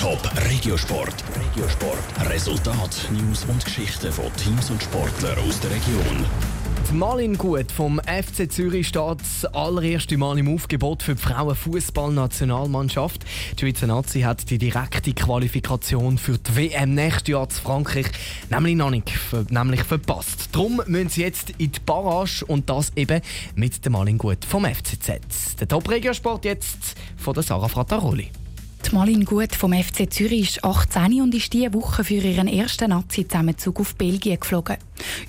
Top Regiosport. Regiosport. Resultat, News und Geschichten von Teams und Sportlern aus der Region. Die Malin Gut vom FC Zürich steht das allererste Mal im Aufgebot für die Frauenfußballnationalmannschaft. Die Schweizer Nazi hat die direkte Qualifikation für die WM nächstes Jahr zu Frankreich nämlich noch nicht nämlich verpasst. Darum müssen sie jetzt in die Barrage und das eben mit dem Malin Gut vom FCZ. Der Top-Regiosport jetzt von der Sarah Frattaroli. Die Malin Gut vom FC Zürich ist 18 und ist diese Woche für ihren ersten Nazi-Zusammenzug auf Belgien geflogen.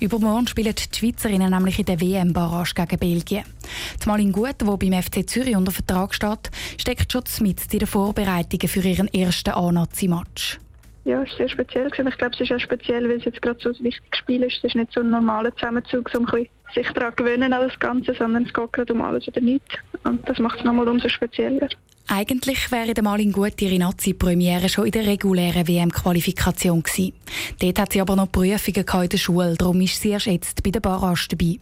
Übermorgen spielen die Schweizerinnen nämlich in der WM-Barrage gegen Belgien. Die Malin Gut, die beim FC Zürich unter Vertrag steht, steckt schon mit in den Vorbereitungen für ihren ersten A-Nazi-Match. Ja, es war sehr speziell. Ich glaube, es ist auch speziell, weil es jetzt gerade so ein wichtiges Spiel ist. Es ist nicht so ein normaler Zusammenzug, um sich daran gewöhnen das Ganze, sondern es geht gerade um alles oder nichts. Und das macht es nochmal umso spezieller. Eigentlich wäre der Malin gut ihre Nazi-Premiere schon in der regulären WM-Qualifikation gewesen. Dort hat sie aber noch Prüfungen in der Schule, darum ist sie erst jetzt bei der Barrage dabei.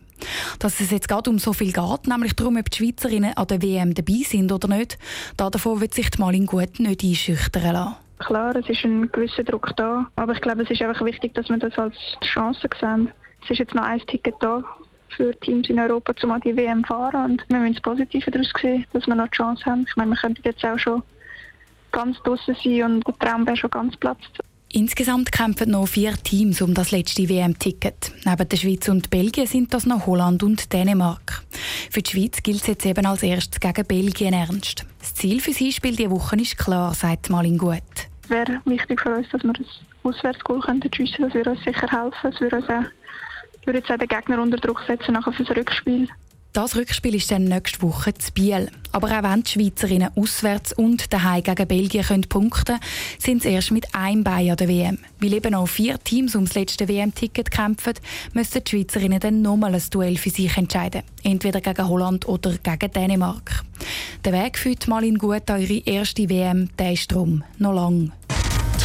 Dass es jetzt gerade um so viel geht, nämlich darum, ob die Schweizerinnen an der WM dabei sind oder nicht, davon wird sich die Malin gut nicht einschüchtern lassen. Klar, es ist ein gewisser Druck da, aber ich glaube, es ist einfach wichtig, dass wir das als Chance sehen. Es ist jetzt noch ein Ticket da für Teams in Europa, um an die WM fahren. Und wir müssen das Positive daraus sehen, dass wir noch die Chance haben. Ich meine, wir könnten jetzt auch schon ganz draußen sein und der Traum wäre schon ganz platzt. Insgesamt kämpfen noch vier Teams um das letzte WM-Ticket. Neben der Schweiz und Belgien sind das noch Holland und Dänemark. Für die Schweiz gilt es jetzt eben als erstes gegen Belgien ernst. Das Ziel für sie Spiel diese Woche ist klar, sagt Malin Gut. Wäre wichtig für uns, dass wir das Auswärtsgoal schiessen können. Das würde uns sicher helfen. Es würde uns auch würde jetzt auch den Gegner unter Druck setzen nachher das Rückspiel. Das Rückspiel ist dann nächste Woche zu Biel. Aber auch wenn die Schweizerinnen auswärts und daheim gegen Belgien können punkten können, sind sie erst mit einem Bein an der WM. Weil eben auch vier Teams ums letzte WM-Ticket kämpfen, müssen die Schweizerinnen dann nochmal ein Duell für sich entscheiden. Entweder gegen Holland oder gegen Dänemark. Der Weg führt mal in gut an ihre erste WM, der ist drum noch lang.